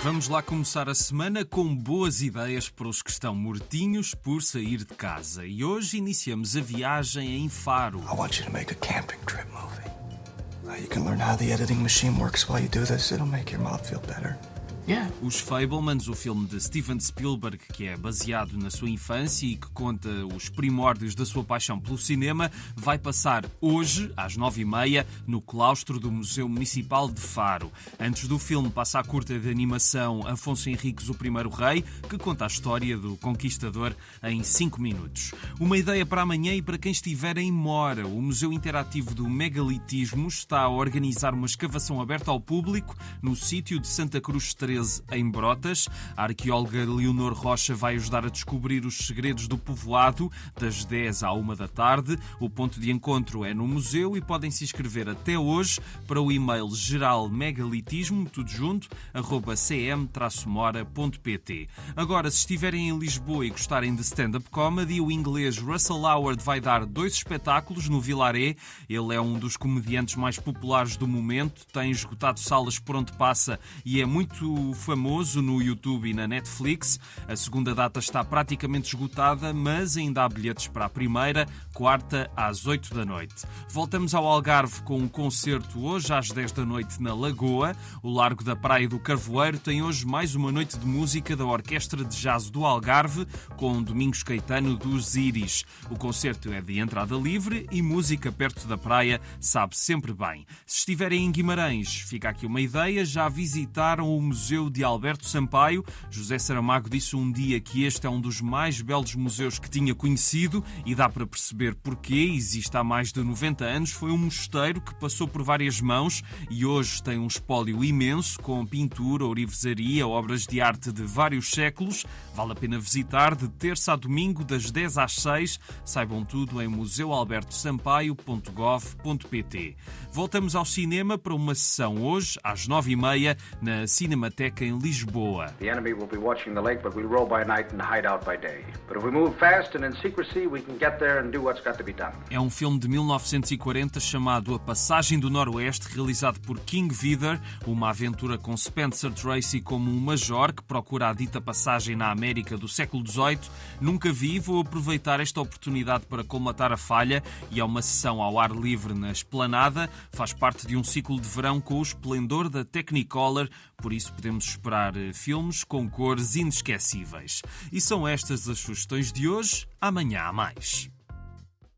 Vamos lá começar a semana com boas ideias para os que estão mortinhos por sair de casa. E hoje iniciamos a viagem em Faro. I want you to make a camping trip movie. You can learn how the editing machine works while you do this. It'll make your mom feel better. Yeah. Os Fablemans, o filme de Steven Spielberg, que é baseado na sua infância e que conta os primórdios da sua paixão pelo cinema, vai passar hoje, às nove e meia, no claustro do Museu Municipal de Faro. Antes do filme passa a curta de animação Afonso Henriques, o Primeiro Rei, que conta a história do conquistador em cinco minutos. Uma ideia para amanhã e para quem estiver em Mora. O Museu Interativo do Megalitismo está a organizar uma escavação aberta ao público no sítio de Santa Cruz 13 em Brotas. A arqueóloga Leonor Rocha vai ajudar a descobrir os segredos do povoado das 10 à 1 da tarde. O ponto de encontro é no museu e podem se inscrever até hoje para o e-mail geralmegalitismo, tudo junto, arroba cm-mora.pt. Agora, se estiverem em Lisboa e gostarem de stand-up comedy, o inglês Russell Howard vai dar dois espetáculos no Vilaré. Ele é um dos comediantes mais populares do momento, tem esgotado salas por onde passa e é muito famoso no YouTube e na Netflix. A segunda data está praticamente esgotada, mas ainda há bilhetes para a primeira, quarta, às 8 da noite. Voltamos ao Algarve com um concerto hoje às 10 da noite na Lagoa. O Largo da Praia do Carvoeiro tem hoje mais uma noite de música da Orquestra de Jazz do Algarve com Domingos Caetano dos Iris. O concerto é de entrada livre e música perto da praia sabe sempre bem. Se estiverem em Guimarães, fica aqui uma ideia, já visitaram o Museu de Alberto Sampaio. José Saramago disse um dia que este é um dos mais belos museus que tinha conhecido e dá para perceber porquê. Existe há mais de 90 anos, foi um mosteiro que passou por várias mãos e hoje tem um espólio imenso com pintura, ourivesaria, obras de arte de vários séculos. Vale a pena visitar de terça a domingo, das 10 às 6. Saibam tudo em museualbertosampaio.gov.pt. Voltamos ao cinema para uma sessão hoje, às 9h30, na Cinemateca em Lisboa. The enemy will be watching the lake, but we row by night and hide out by day. But if we move fast and in secrecy, we can get there and do what's got to be done. É um filme de 1940 chamado A Passagem do Noroeste, realizado por King Vidor, uma aventura com Spencer Tracy como um major que procura a dita passagem na América do século XVIII. Nunca vi, vou aproveitar esta oportunidade para colmatar a falha e é uma sessão ao ar livre na Esplanada. Faz parte de um ciclo de verão com o esplendor da Technicolor, por isso podemos esperar eh, filmes com cores inesquecíveis. E são estas as sugestões de hoje. Amanhã há mais.